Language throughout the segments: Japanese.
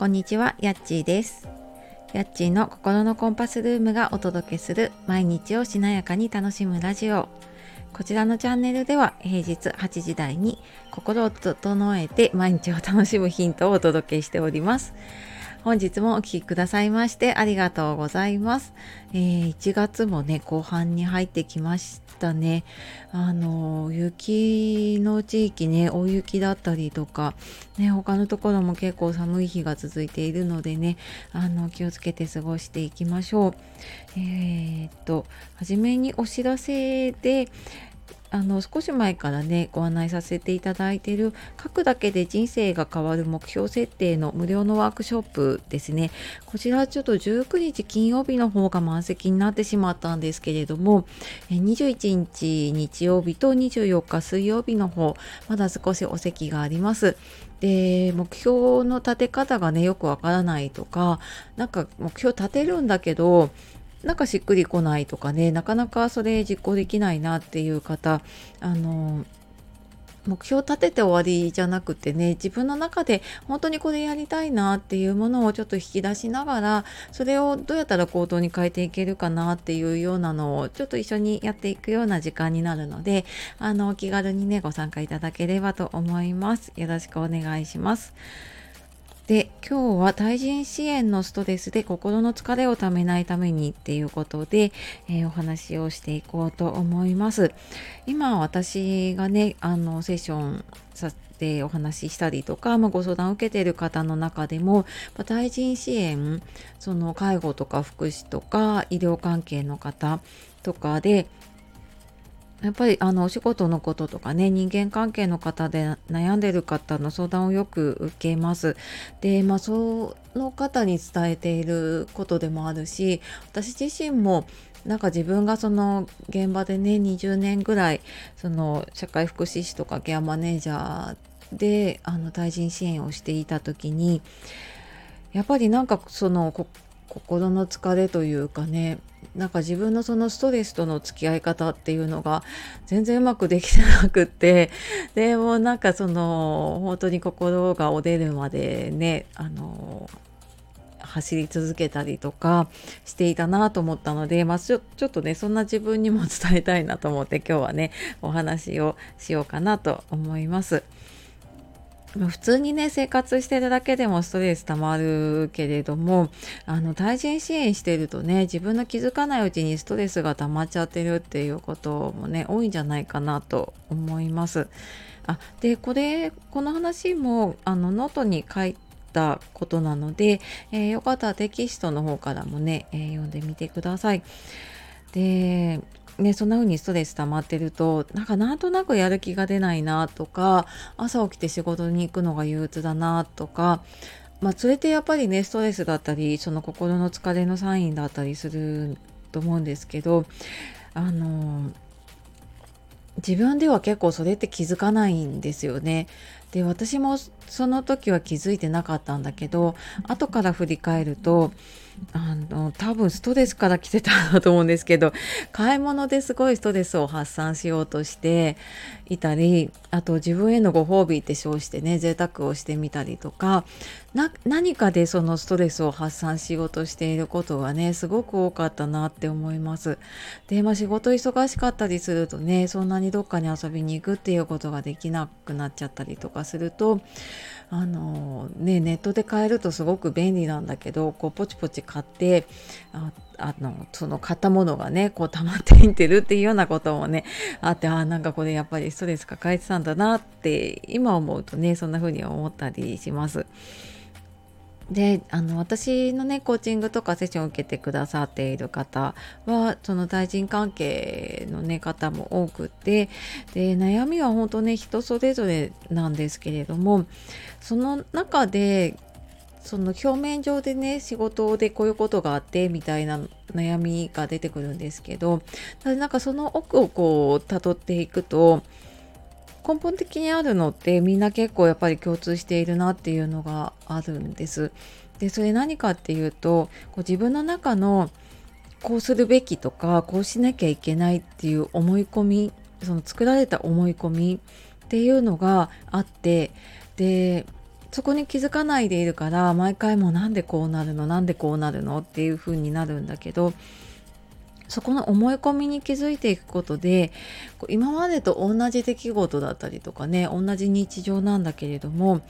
こんにちは、やっちーです。やっちーの心のコンパスルームがお届けする毎日をしなやかに楽しむラジオ。こちらのチャンネルでは平日8時台に心を整えて毎日を楽しむヒントをお届けしております。本日もお聴きくださいましてありがとうございます。えー1月もね、後半に入ってきましたね。あの、雪の地域ね、大雪だったりとか、ね、他のところも結構寒い日が続いているのでね、あの、気をつけて過ごしていきましょう。えーっと、はじめにお知らせで、あの少し前からねご案内させていただいている書くだけで人生が変わる目標設定の無料のワークショップですね。こちらちょっと19日金曜日の方が満席になってしまったんですけれども21日日曜日と24日水曜日の方まだ少しお席があります。で目標の立て方がねよくわからないとかなんか目標立てるんだけどなんかしっくりこないとかねなかなかそれ実行できないなっていう方あの目標を立てて終わりじゃなくてね自分の中で本当にこれやりたいなっていうものをちょっと引き出しながらそれをどうやったら行動に変えていけるかなっていうようなのをちょっと一緒にやっていくような時間になるのであのお気軽にねご参加いただければと思います。よろしくお願いします。で今日は対人支援のストレスで心の疲れをためないためにっていうことで、えーお話をしていこうと思います。今私がねあのセッションさせてお話ししたりとか、まあ、ご相談を受けている方の中でも、まあ対人支援その介護とか福祉とか医療関係の方とかでやっぱりあのお仕事のこととかね人間関係の方で悩んでる方の相談をよく受けます。でまあその方に伝えていることでもあるし私自身もなんか自分がその現場でね20年ぐらいその社会福祉士とかケアマネージャーであの対人支援をしていた時にやっぱりなんかそのこ心の疲れというかねなんか自分のそのストレスとの付き合い方っていうのが全然うまくできてなくって でもうなんかその本当に心が折れるまでねあの走り続けたりとかしていたなと思ったので、まあ、ちょちょっとねそんな自分にも伝えたいなと思って今日はねお話をしようかなと思います。普通にね生活してるだけでもストレスたまるけれどもあの対人支援してるとね自分の気づかないうちにストレスが溜まっちゃってるっていうこともね多いんじゃないかなと思います。あでこれこの話もあのノートに書いたことなので、えーよかったらテキストの方からもね、えー読んでみてください。でね、そんな風にストレス溜まってるとなんかなんとなくやる気が出ないなとか朝起きて仕事に行くのが憂鬱だなとかまあそれってやっぱりねストレスだったりその心の疲れのサインだったりすると思うんですけどあの自分では結構それって気づかないんですよね。で私もその時は気づいてなかったんだけど後から振り返るとあの多分ストレスから来てたんだと思うんですけど買い物ですごいストレスを発散しようとしていたりあと自分へのご褒美って称してね贅沢をしてみたりとか何かでそのストレスを発散しようとしていることがねすごく多かったなって思います。でまあ仕事忙しかったりするとねそんなにどっかに遊びに行くっていうことができなくなっちゃったりとかするとあのねネットで買えるとすごく便利なんだけどこうポチポチ買ってああのその買ったものがねこう溜まっていってるっていうようなこともねあってあなんかこれやっぱりストレス抱えてたんだなって今思うとねそんな風に思ったりします。であの私のねコーチングとかセッションを受けてくださっている方はその対人関係のね方も多くてで悩みは本当ね人それぞれなんですけれどもその中でその表面上でね仕事でこういうことがあってみたいな悩みが出てくるんですけどただなんかその奥をこう辿っていくと根本的にあるのってみんな結構やっぱり共通しているなっていうのがあるんです。でそれ何かっていうとこう自分の中のこうするべきとかこうしなきゃいけないっていう思い込みその作られた思い込みっていうのがあってでそこに気づかないでいるから毎回もうなんでこうなるのなんでこうなるのっていう風になるんだけどそこの思い込みに気づいていくことで今までと同じ出来事だったりとかね同じ日常なんだけれども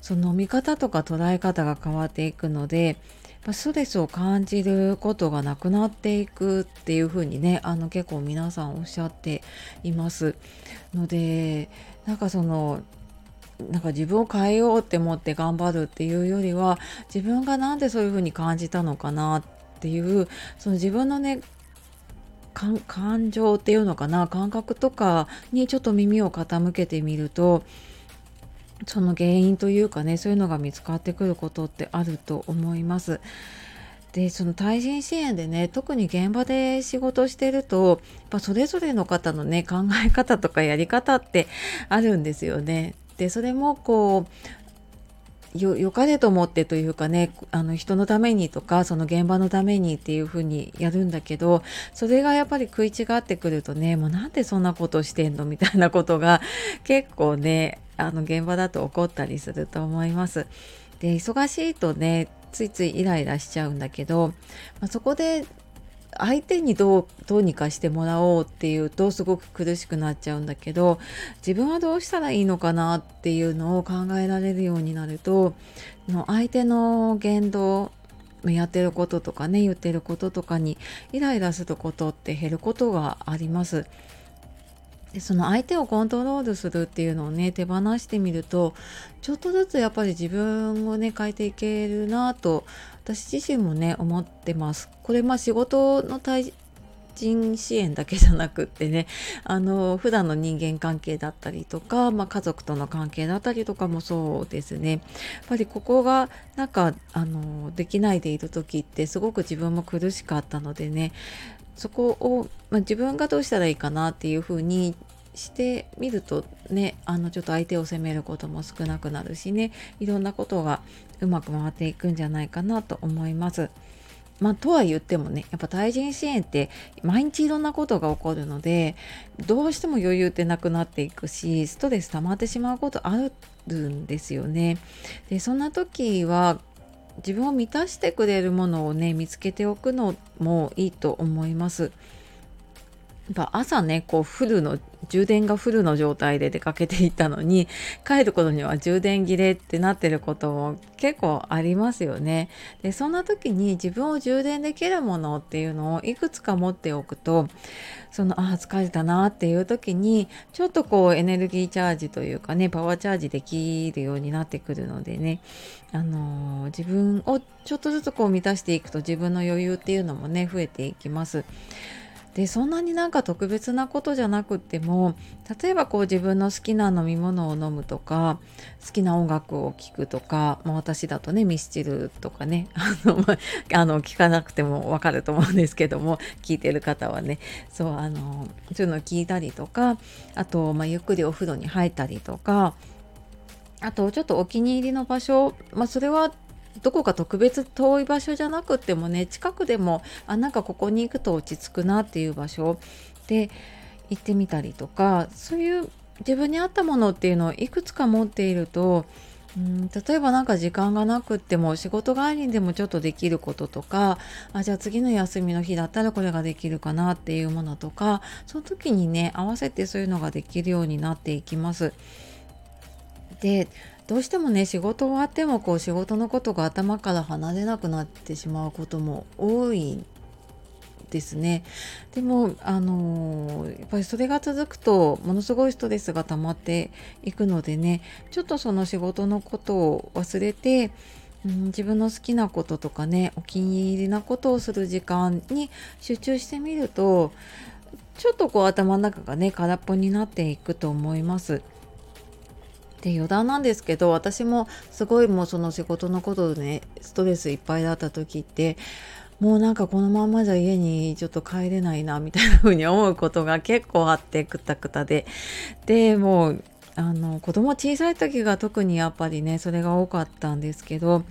その見方とか捉え方が変わっていくのでストレスを感じることがなくなっていくっていう風にねあの結構皆さんおっしゃっています。のでなんかそのなんか自分を変えようって思って頑張るっていうよりは自分が何でそういう風に感じたのかなっていうその自分のね感情っていうのかな感覚とかにちょっと耳を傾けてみるとその原因というかねそういうのが見つかってくることってあると思います。でその対人支援でね特に現場で仕事してるとやっぱそれぞれの方のね考え方とかやり方ってあるんですよね。でそれもこうよよかれと思ってというかねあの人のためにとかその現場のためにっていうふうにやるんだけどそれがやっぱり食い違ってくるとねもうなんでそんなことしてんのみたいなことが結構ねあの現場だと起こったりすると思います。で忙しいとねついついイライラしちゃうんだけど、まあ、そこで相手にどうどうにかしてもらおうっていうとすごく苦しくなっちゃうんだけど自分はどうしたらいいのかなっていうのを考えられるようになると相手の言動やってることとかね言ってることとかにイライラすることって減ることがあります。でその相手をコントロールするっていうのをね手放してみるとちょっとずつやっぱり自分をね変えていけるなと私自身もね思ってます。これまあ仕事の対人支援だけじゃなくってねあの普段の人間関係だったりとか、まあ、家族との関係だったりとかもそうですねやっぱりここがなんかあのできないでいる時ってすごく自分も苦しかったのでねそこを、まあ、自分がどうしたらいいかなっていうふうにしてみるとねあのちょっと相手を責めることも少なくなるしねいろんなことがうまく回っていくんじゃないかなと思います。まあ、とは言ってもねやっぱ対人支援って毎日いろんなことが起こるのでどうしても余裕ってなくなっていくしストレス溜まってしまうことあるんですよね。でそんな時は自分を満たしてくれるものをね見つけておくのもいいと思います。やっぱ朝ねこうフルの充電がフルの状態で出かけていたのに 帰る頃には充電切れってなってることも結構ありますよね。でそんな時に自分を充電できるものっていうのをいくつか持っておくとそのああ疲れたなっていう時にちょっとこうエネルギーチャージというかねパワーチャージできるようになってくるのでねあのー、自分をちょっとずつこう満たしていくと自分の余裕っていうのもね増えていきます。でそんなになんか特別なことじゃなくっても例えばこう自分の好きな飲み物を飲むとか好きな音楽を聴くとか、まあ、私だとねミスチルとかね あの、あ、の聞かなくてもわかると思うんですけども聞いてる方はね。そうあのそういうのを聞いたりとかあと、まあ、ゆっくりお風呂に入ったりとかあとちょっとお気に入りの場所、まあ、それはどこか特別遠い場所じゃなくてもね近くでもあなんかここに行くと落ち着くなっていう場所で行ってみたりとかそういう自分に合ったものっていうのをいくつか持っているとうん例えば何か時間がなくっても仕事帰りにでもちょっとできることとかあじゃあ次の休みの日だったらこれができるかなっていうものとかその時にね合わせてそういうのができるようになっていきます。でどうしてもね仕事終わってもこう仕事のことが頭から離れなくなってしまうことも多いですねでもあのー、やっぱりそれが続くとものすごいストレスが溜まっていくのでねちょっとその仕事のことを忘れてうん、自分の好きなこととかねお気に入りなことをする時間に集中してみるとちょっとこう頭の中がね空っぽになっていくと思います。で余談なんですけど私もすごいもうその仕事のことでねストレスいっぱいだった時ってもうなんかこのままじゃ家にちょっと帰れないなみたいな風に思うことが結構あってくたくたで。でもうあの子供小さい時が特にやっぱりねそれが多かったんですけど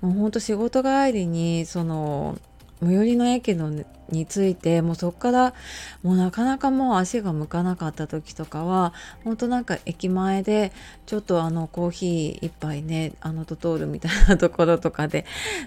もうほんと仕事帰りにその最寄りの駅のについてもうそこからもうなかなかもう足が向かなかった時とかは本当なんか駅前でちょっとあのコーヒー一杯ねあのドトールみたいなところとかで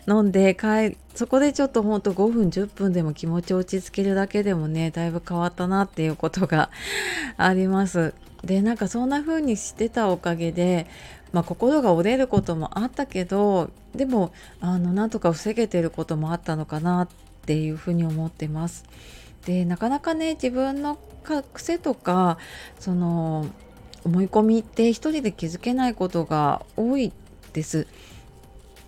飲んで帰そこでちょっとほんと5分10分でも気持ち落ち着けるだけでもねだいぶ変わったなっていうことが あります。でなんかそんな風にしてたおかげでまあ、心が折れることもあったけどでもあのなんとか防げてることもあったのかなっていうふうに思ってます。でなかなかね自分の癖とかその思い込みって一人で気づけないことが多いです。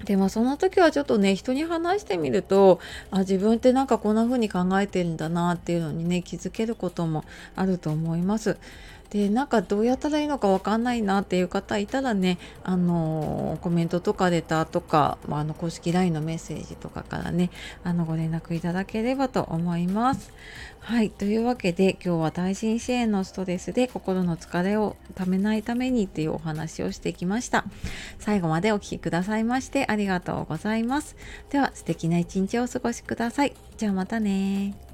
でもその時はちょっとね人に話してみるとあ自分ってなんかこんな風に考えてるんだなっていうのにね気づけることもあると思います。でなんかどうやったらいいのか分かんないなっていう方いたらねあのコメントとかレターとか、まあ、あの公式 LINE のメッセージとかからねあのご連絡いただければと思います。はいというわけで今日は耐震支援のストレスで心の疲れをためないためにっていうお話をしてきました。最後までお聴きくださいましてありがとうございます。では素敵な一日をお過ごしください。じゃあまたね